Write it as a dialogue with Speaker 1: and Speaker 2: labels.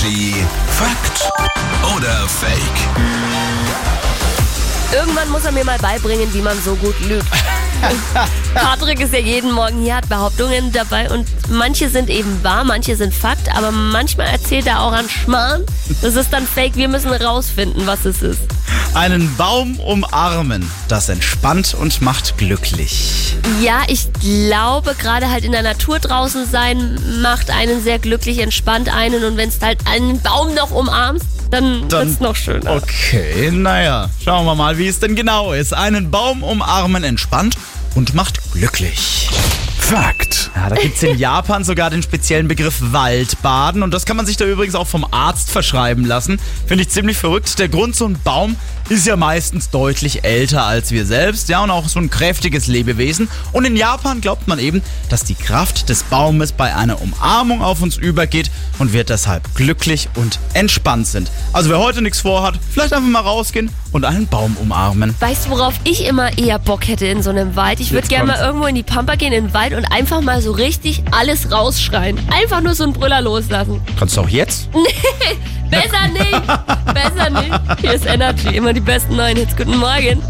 Speaker 1: Energy Fakt oder Fake?
Speaker 2: Irgendwann muss er mir mal beibringen, wie man so gut lügt. Patrick ist ja jeden Morgen hier, hat Behauptungen dabei und manche sind eben wahr, manche sind Fakt, aber manchmal erzählt er auch an Schmarrn. Das ist dann Fake. Wir müssen rausfinden, was es ist.
Speaker 3: Einen Baum umarmen, das entspannt und macht glücklich.
Speaker 2: Ja, ich glaube, gerade halt in der Natur draußen sein macht einen sehr glücklich, entspannt einen und wenn es halt einen Baum noch umarmst, dann,
Speaker 3: Dann-
Speaker 2: wird's noch schöner.
Speaker 3: Okay, naja, schauen wir mal, wie es denn genau ist. Einen Baum umarmen entspannt und macht glücklich.
Speaker 1: Fakt.
Speaker 3: Ja, da gibt's in Japan sogar den speziellen Begriff Waldbaden und das kann man sich da übrigens auch vom Arzt verschreiben lassen. Finde ich ziemlich verrückt. Der Grund, so ein Baum ist ja meistens deutlich älter als wir selbst, ja, und auch so ein kräftiges Lebewesen. Und in Japan glaubt man eben, dass die Kraft des Baumes bei einer Umarmung auf uns übergeht und wir deshalb glücklich und entspannt sind. Also wer heute nichts vorhat, vielleicht einfach mal rausgehen und einen Baum umarmen.
Speaker 2: Weißt du, worauf ich immer eher Bock hätte in so einem Wald? Ich würde gerne mal irgendwo in die Pampa gehen, in den Wald und einfach mal so richtig alles rausschreien. Einfach nur so einen Brüller loslassen.
Speaker 3: Kannst du auch jetzt?
Speaker 2: Besser nicht! Besser nicht! Hier ist Energy, immer die besten neuen Hits. Guten Morgen.